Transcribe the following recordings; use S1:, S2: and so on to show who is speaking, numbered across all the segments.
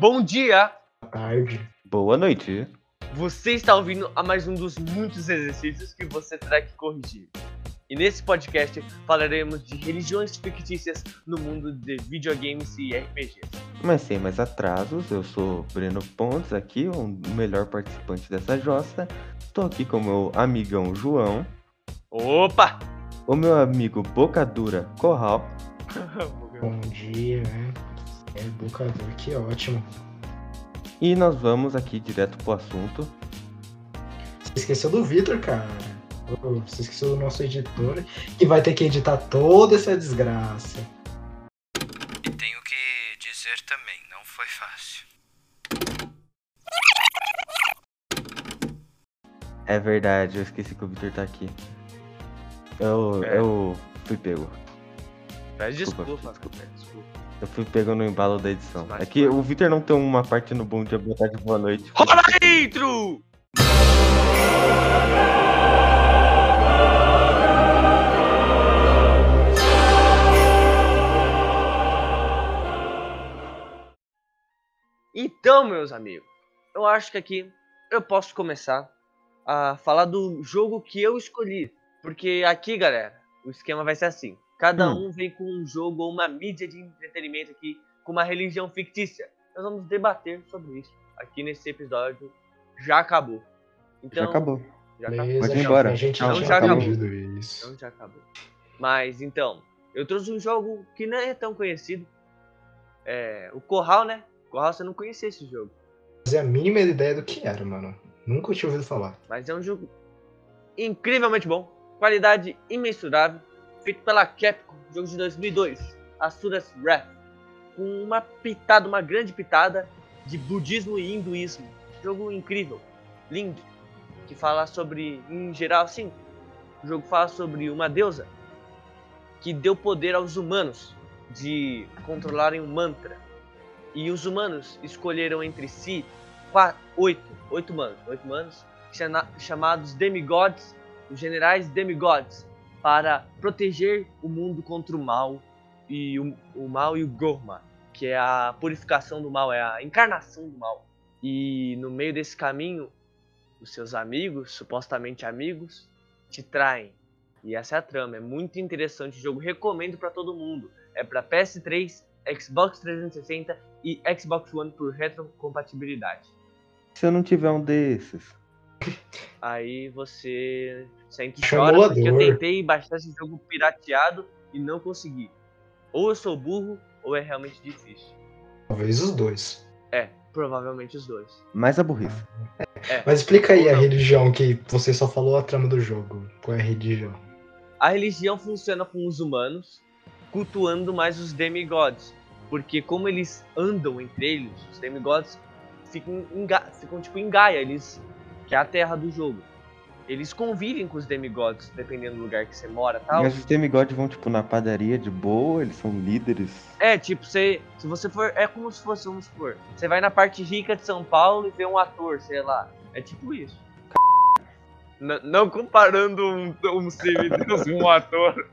S1: Bom dia!
S2: Boa tarde.
S3: Boa noite.
S1: Você está ouvindo a mais um dos muitos exercícios que você terá que corrigir. E nesse podcast falaremos de religiões fictícias no mundo de videogames e RPGs.
S3: Mas sem mais atrasos, eu sou Breno Pontes aqui, o melhor participante dessa jossa. Estou aqui com o meu amigão João,
S1: Opa!
S3: o meu amigo Bocadura Corral
S2: Bom dia, né? É educador, que ótimo.
S3: e nós vamos aqui direto pro assunto.
S2: Você esqueceu do Vitor, cara. Você esqueceu do nosso editor, que vai ter que editar toda essa desgraça.
S4: E tenho que dizer também, não foi fácil.
S3: É verdade, eu esqueci que o Victor tá aqui. Eu,
S1: É.
S3: eu fui pego.
S1: Pede
S3: Desculpa,
S1: desculpa.
S3: desculpa.
S1: pede desculpa.
S3: Eu fui pego no embalo da edição.
S1: Mas
S3: É que o Victor não tem uma parte no bom dia, boa tarde, boa noite.
S1: Rola a intro! Então, meus amigos, eu acho que aqui eu posso começar a falar do jogo que eu escolhi. Porque aqui, galera, o esquema vai ser assim. Cada
S3: Hum.
S1: um vem com um jogo ou uma mídia de entretenimento aqui, com uma religião fictícia. Nós vamos debater sobre isso aqui nesse episódio. Já acabou. Então,
S3: Já acabou.
S1: Já acabou.
S2: Beleza,
S3: Pode ir
S2: já-
S3: embora.
S2: A gente
S3: Não,
S2: já
S1: já
S2: tinha
S1: acabou.
S2: isso.
S1: Então já acabou. Mas então, eu trouxe um jogo que não é tão conhecido. É, o Corral, né? Corral, você não conhecia esse jogo.
S2: Fazia a mínima ideia do que era, mano. Nunca tinha ouvido falar.
S1: Mas é um jogo incrivelmente bom. Qualidade imensurável. Feito pela Capcom. Jogo de 2002. Asuras Wrath. Com uma pitada, uma grande pitada de budismo e hinduísmo. Jogo incrível. Lindo. Que fala sobre, em geral, sim. O jogo fala sobre uma deusa que deu poder aos humanos de controlarem um mantra. E os humanos escolheram entre si qua- oito, oito humanos, oito humanos chama- chamados demigods, os generais demigods, para proteger o mundo contra o mal e o, o mal e o Gorma, que é a purificação do mal, é a encarnação do mal. E no meio desse caminho, os seus amigos, supostamente amigos, te traem. E essa é a trama, é muito interessante o jogo, recomendo para todo mundo. É para PS3, Xbox 360 e Xbox One por retrocompatibilidade.
S3: Se eu não tiver um desses.
S1: Aí você sente chora porque eu tentei baixar esse jogo pirateado e não consegui. Ou eu sou burro ou é realmente difícil.
S2: Talvez os dois.
S1: É, provavelmente os dois.
S3: Mais a burrice.
S1: É.
S2: Mas explica aí a religião que você só falou a trama do jogo. Qual é a religião?
S1: A religião funciona com os humanos cultuando mais os demigods. Porque como eles andam entre eles, os demigods ficam, em Ga- ficam tipo em Gaia, eles, que é a terra do jogo. Eles convivem com os demigods, dependendo do lugar que você mora e tal.
S3: Mas os demigods vão, tipo, na padaria de boa, eles são líderes.
S1: É, tipo, você, se você for. É como se fosse, vamos supor. Você vai na parte rica de São Paulo e vê um ator, sei lá. É tipo isso. N- não comparando um, um semideus com um ator.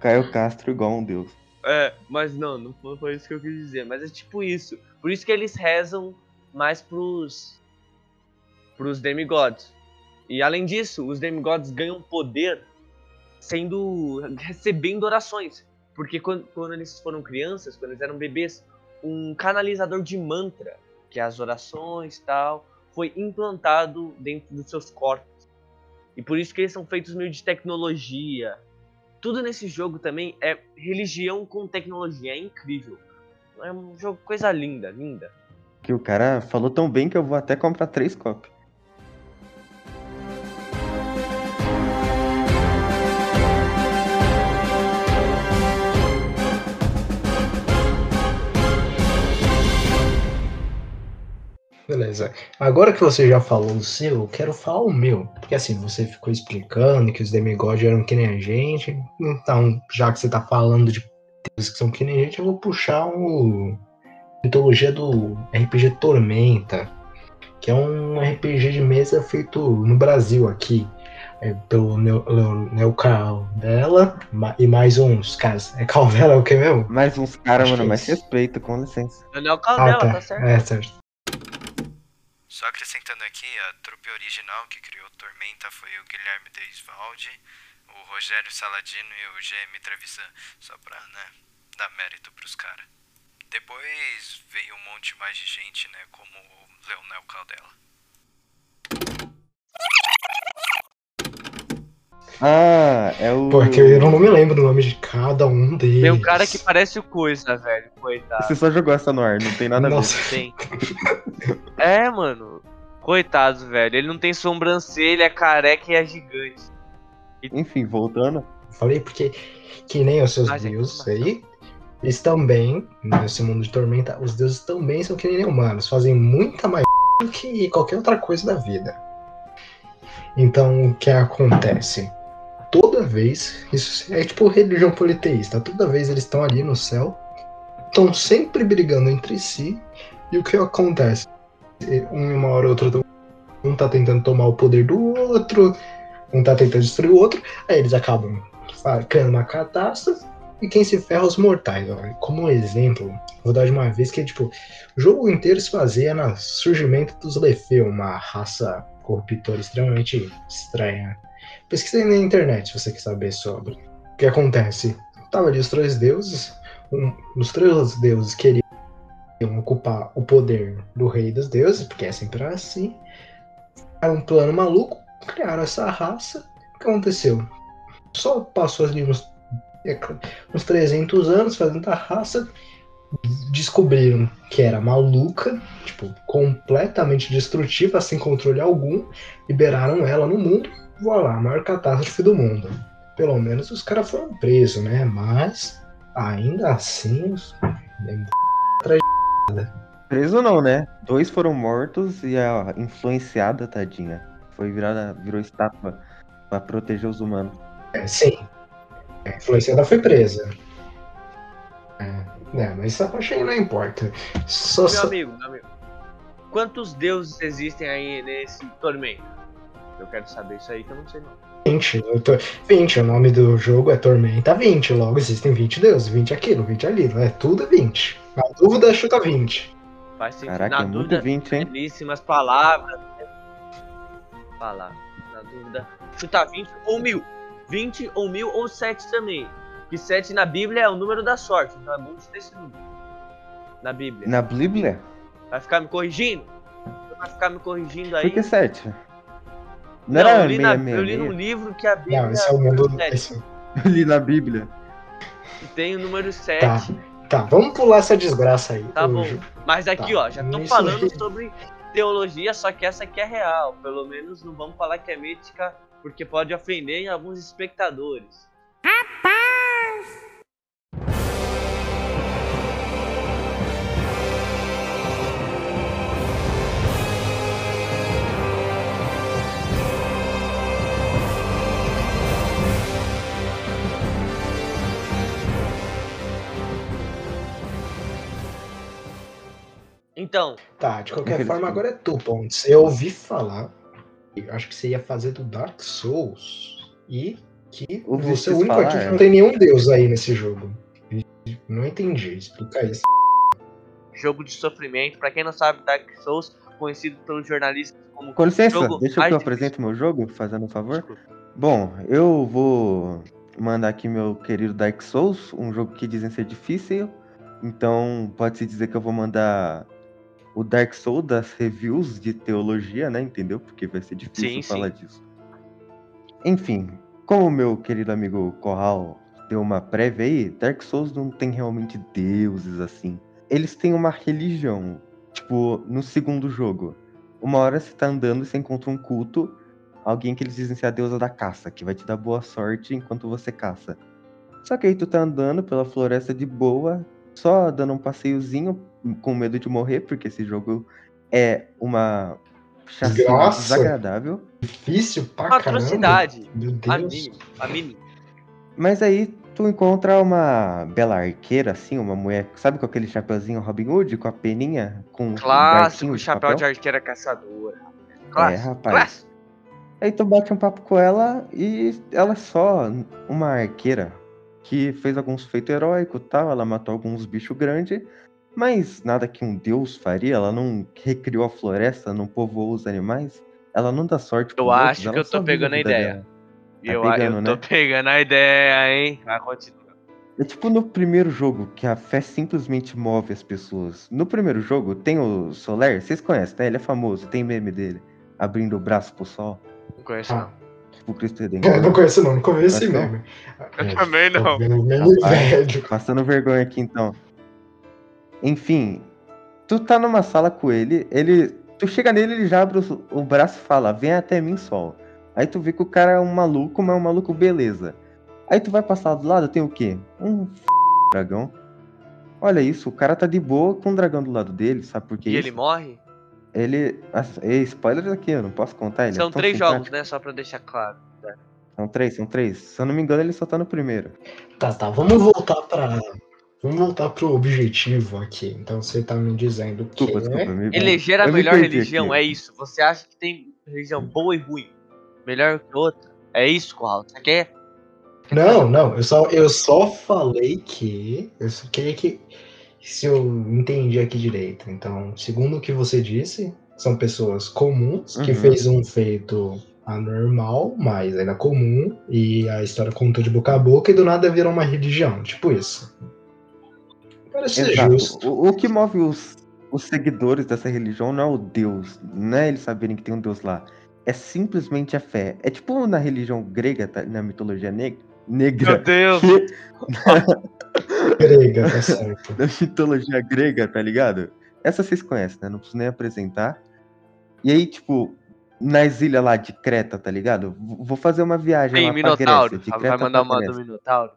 S3: Caio Castro igual um deus.
S1: É, mas não, não foi isso que eu quis dizer. Mas é tipo isso. Por isso que eles rezam mais pros. Pros demigods. E além disso, os demigods ganham poder sendo. recebendo orações. Porque quando, quando eles foram crianças, quando eles eram bebês, um canalizador de mantra, que é as orações tal, foi implantado dentro dos seus corpos. E por isso que eles são feitos meio de tecnologia. Tudo nesse jogo também é religião com tecnologia, é incrível. É um jogo, coisa linda, linda.
S3: Que o cara falou tão bem que eu vou até comprar três cópias.
S2: Beleza. Agora que você já falou o seu, eu quero falar o meu. Porque assim, você ficou explicando que os demigods eram que nem a gente. Então, já que você tá falando de deuses que são que nem a gente, eu vou puxar o mitologia do RPG Tormenta, que é um RPG de mesa feito no Brasil aqui. é pelo Neocal dela e mais uns caras. É Cal dela é o que mesmo?
S3: Mais uns caras, mano, mais
S2: isso.
S3: respeito, com licença.
S1: Daniel
S2: Ah,
S1: Caldela,
S2: tá.
S1: tá certo?
S2: É, certo.
S4: Só acrescentando aqui, a trupe original que criou Tormenta foi o Guilherme Deisvaldi, o Rogério Saladino e o GM Trevisan, só pra, né, dar mérito pros caras. Depois veio um monte mais de gente, né, como o Leonel Caldela.
S3: Ah, é o.
S2: Porque eu não me lembro o nome de cada um deles.
S1: Tem um cara que parece o Coisa, velho. Coitado.
S3: Você só jogou essa no ar, não tem nada a ver.
S2: Nossa,
S1: Tem. É, mano. Coitado, velho. Ele não tem sobrancelha, é careca e é gigante.
S3: Enfim, voltando.
S2: falei porque que nem os seus
S1: é
S2: deuses aí, eles também, nesse mundo de tormenta, os deuses também são que nem humanos, fazem muita mais do que qualquer outra coisa da vida. Então, o que acontece? Toda vez, isso é tipo religião politeísta, toda vez eles estão ali no céu, estão sempre brigando entre si, e o que acontece? Um, Uma hora ou outra, um tá tentando tomar o poder do outro, um tá tentando destruir o outro, aí eles acabam fa- criando uma catástrofe, e quem se ferra é os mortais. Ó. Como exemplo, vou dar de uma vez que tipo, o jogo inteiro se baseia no surgimento dos Lefeu, uma raça corruptora extremamente estranha. Pesquisei na internet se você quer saber sobre. O que acontece? Tava ali os três deuses, um, os três deuses queriam ocupar o poder do rei dos deuses, porque é sempre assim. Era um plano maluco, criaram essa raça. O que aconteceu? Só passou ali uns, é, uns 300 anos fazendo a raça, descobriram que era maluca, tipo, completamente destrutiva, sem controle algum, liberaram ela no mundo, voilá, a maior catástrofe do mundo. Pelo menos os caras foram presos, né? Mas, ainda assim, os-
S3: Preso não, né? Dois foram mortos e a influenciada, tadinha, foi virada, virou estátua pra proteger os humanos.
S2: é, sim, a influenciada foi presa. É, né, mas essa parte aí não importa. Só,
S1: Meu
S2: só-
S1: amigo, meu amigo. Quantos deuses existem aí nesse tormento? Eu quero saber isso aí que eu não sei não.
S2: 20, eu tô- 20, o nome do jogo é Tormenta 20, logo existem 20 deuses, 20 aquilo, 20 ali, é tudo 20. Na dúvida, chuta 20.
S1: Faz sentido.
S3: Caraca,
S1: Na
S3: é muito
S1: dúvida,
S3: 20, hein?
S1: belíssimas palavras. né? Palavras. Na dúvida, chuta 20 ou mil. 20 ou mil ou 7 também. Que 7 na Bíblia é o número da sorte. Então é bom chutar esse número. Na Bíblia.
S3: Na Bíblia?
S1: Vai ficar me corrigindo? Vai ficar me corrigindo aí?
S3: Por que 7? Não,
S1: Não,
S3: era
S1: eu, li na,
S3: 666?
S1: eu li num livro que a Bíblia
S2: Não, esse é o mundo. esse-
S3: Eu li na Bíblia.
S1: que tem o número 7.
S2: Tá, tá, vamos pular essa desgraça aí.
S1: Tá bom. Mas aqui,
S2: Tá.
S1: ó, já tô
S2: Isso
S1: falando
S2: aí.
S1: sobre teologia, só que essa aqui é real. Pelo menos não vamos falar que é mítica, porque pode ofender alguns espectadores. Então,
S2: Tá, de qualquer forma, agora é tu, Pontes. Eu ouvi falar, eu acho que você ia fazer do Dark Souls e que
S3: Ouvi
S2: você é o único aqui
S3: falar,
S2: que
S3: é.
S2: não tem nenhum deus aí nesse jogo. Não entendi, explica isso.
S1: jogo de sofrimento, pra quem não sabe, Dark Souls, conhecido pelos jornalistas como
S3: Com licença,
S1: Jogo
S3: deixa
S1: mais
S3: que eu apresente meu jogo, fazendo um favor.
S1: Desculpa.
S3: Bom, eu vou mandar aqui meu querido Dark Souls, um jogo que dizem ser difícil. Então, pode-se dizer que eu vou mandar o Dark Souls das reviews de teologia, né? Entendeu? Porque vai ser difícil
S1: Sim,
S3: falar disso. Enfim, como o meu querido amigo Corral deu uma prévia aí, Dark Souls não tem realmente deuses assim. Eles têm uma religião. Tipo, no segundo jogo. Uma hora você tá andando e você encontra um culto alguém que eles dizem ser a deusa da caça, que vai te dar boa sorte enquanto você caça. Só que aí tu tá andando pela floresta de boa, só dando um passeiozinho, com medo de morrer, porque esse jogo é uma chacina desagradável.
S2: Difícil pra
S1: Uma
S2: caramba.
S1: atrocidade.
S2: Meu
S1: A
S2: Deus.
S1: a mínima.
S3: Mas aí tu encontra uma bela arqueira, assim, uma mulher, sabe com aquele chapeuzinho Robin Hood, com a peninha, com um
S1: Clássico,
S3: barquinho de
S1: chapéu de
S3: papel?
S1: arqueira caçadora.
S3: É,
S1: Clássico,
S3: rapaz.
S1: clássico.
S3: Aí tu bate um papo com ela e ela é só uma arqueira que fez alguns feitos heróicos e tal. Ela matou alguns bichos grandes, mas nada que um deus faria. Ela não recriou a floresta, não povoou os animais. Ela não dá sorte
S1: Eu
S3: pros outros,
S1: acho que eu tô pegando a ideia.
S3: dela.
S1: eu,
S3: pegando,
S1: eu tô
S3: né?
S1: pegando a ideia, hein? Vai continuar.
S3: É tipo no primeiro jogo, que a fé simplesmente move as pessoas. No primeiro jogo, tem o Soler, vocês conhecem, né? Ele é famoso, tem meme dele, abrindo o braço pro sol,
S1: Não conheço,
S2: Ah.
S1: não.
S3: tipo o Cristo
S2: Eu não
S3: Redentor.
S2: conheço não, não conheço esse
S3: não.
S2: meme.
S1: Eu também
S2: Tô
S1: não.
S2: meme
S3: Rapaz.
S2: velho.
S3: Passando vergonha aqui então. Enfim, tu tá numa sala com ele, ele. Tu chega nele, ele já abre o, o braço e fala, vem até mim, sol. Aí tu vê que o cara é um maluco, mas é um maluco beleza. Aí tu vai passar do lado, tem o quê? Um f... dragão. Olha isso, o cara tá de boa com um dragão do lado dele, sabe por que
S1: E
S3: isso?
S1: ele morre?
S3: Ele. Ei, spoilers aqui, eu não posso contar. Ele é
S1: São
S3: tão
S1: três
S3: simpático.
S1: jogos, né? Só pra deixar claro.
S3: São três, são três. Se eu não me engano, ele só tá no primeiro.
S2: Tá, tá, vamos voltar pra. Vamos voltar pro objetivo aqui. Então você tá me dizendo que.
S3: Desculpa, desculpa. Me...
S1: Eleger a
S3: eu me
S1: melhor
S3: perdi
S1: religião,
S3: aqui.
S1: é isso. Você acha que tem religião boa e ruim? Melhor que outra? É isso, Corral? Você quer?
S2: Não, não, eu só, eu só falei que. Eu só queria que. Se eu entendi aqui direito. Então, segundo o que você disse, são pessoas comuns que
S3: Uhum.
S2: fez um feito anormal, mas ainda comum, e a história contou de boca a boca e do nada virou uma religião. Tipo isso. Parece ser
S3: Exato.
S2: justo.
S3: O, o que move os, os seguidores dessa religião não é o Deus, não é eles saberem que tem um Deus lá. É simplesmente a fé. É tipo na religião grega, tá? na mitologia neg- negra.
S1: Deus!
S3: que-
S2: Grega, tá certo.
S3: na mitologia grega, tá ligado? Essa vocês conhecem, né? Não preciso nem apresentar. E aí, tipo, nas ilhas lá de Creta, tá ligado? Vou fazer uma viagem
S1: Tem
S3: lá pra
S1: Minotauro.
S3: Grécia. De
S1: Vai
S3: Creta
S1: mandar
S3: pra
S1: uma do. Minotauro.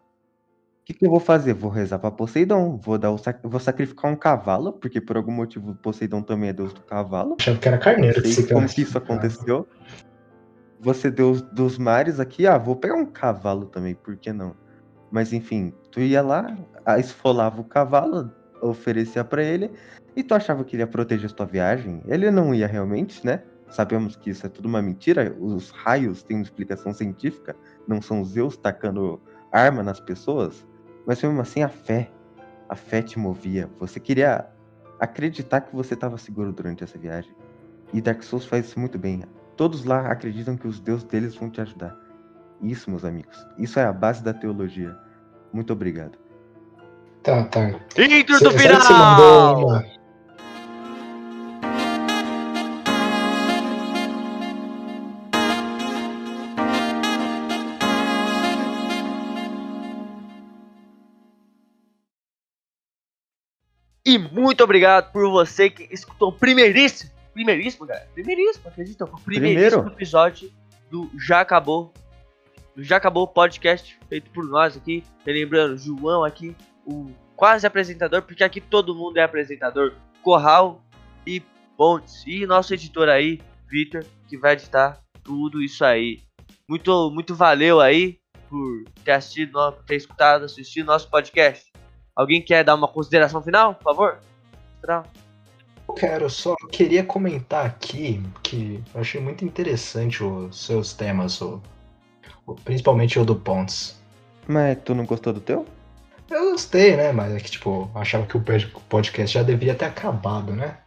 S3: O que, que eu vou fazer? Vou rezar pra Poseidon. Vou, dar o sac- vou sacrificar um cavalo, porque por algum motivo Poseidon também é deus do cavalo.
S2: Achava que era carneiro que
S3: Não sei
S2: se
S3: como que isso aconteceu. Você deus dos mares aqui, ah, vou pegar um cavalo também, por que não? Mas enfim, tu ia lá, esfolava o cavalo, oferecia pra ele, e tu achava que ele ia proteger sua viagem? Ele não ia realmente, né? Sabemos que isso é tudo uma mentira, os raios têm uma explicação científica, não são Zeus tacando arma nas pessoas, mas mesmo assim a fé, a fé te movia. Você queria acreditar que você estava seguro durante essa viagem. E Dark Souls faz isso muito bem. Todos lá acreditam que os deuses deles vão te ajudar. Isso, meus amigos, isso é a base da teologia. Muito obrigado.
S2: Tá, tá.
S1: Intro
S2: Cê-
S1: do
S2: que você
S1: final!
S2: mandou uma-
S1: E muito obrigado por você que escutou o primeiríssimo, primeiríssimo, galera, primeiríssimo, acredita? O primeiríssimo
S3: Primeiro.
S1: episódio do Já Acabou, do Já Acabou podcast, feito por nós aqui, lembrando, João aqui, o quase apresentador, porque aqui todo mundo é apresentador, Corral e Pontes, e nosso editor aí, Vitor, que vai editar tudo isso aí. Muito, muito valeu aí por ter assistido, ter escutado, assistido nosso podcast. Alguém quer dar uma consideração final, por favor? Final.
S2: Eu quero, só queria comentar aqui que eu achei muito interessante os seus temas, o, o- principalmente o do Pontes.
S3: Mas tu não gostou do teu?
S2: Eu gostei, né? Mas é que, tipo, eu achava que o pod- podcast já devia ter acabado, né?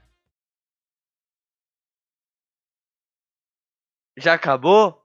S1: Já acabou?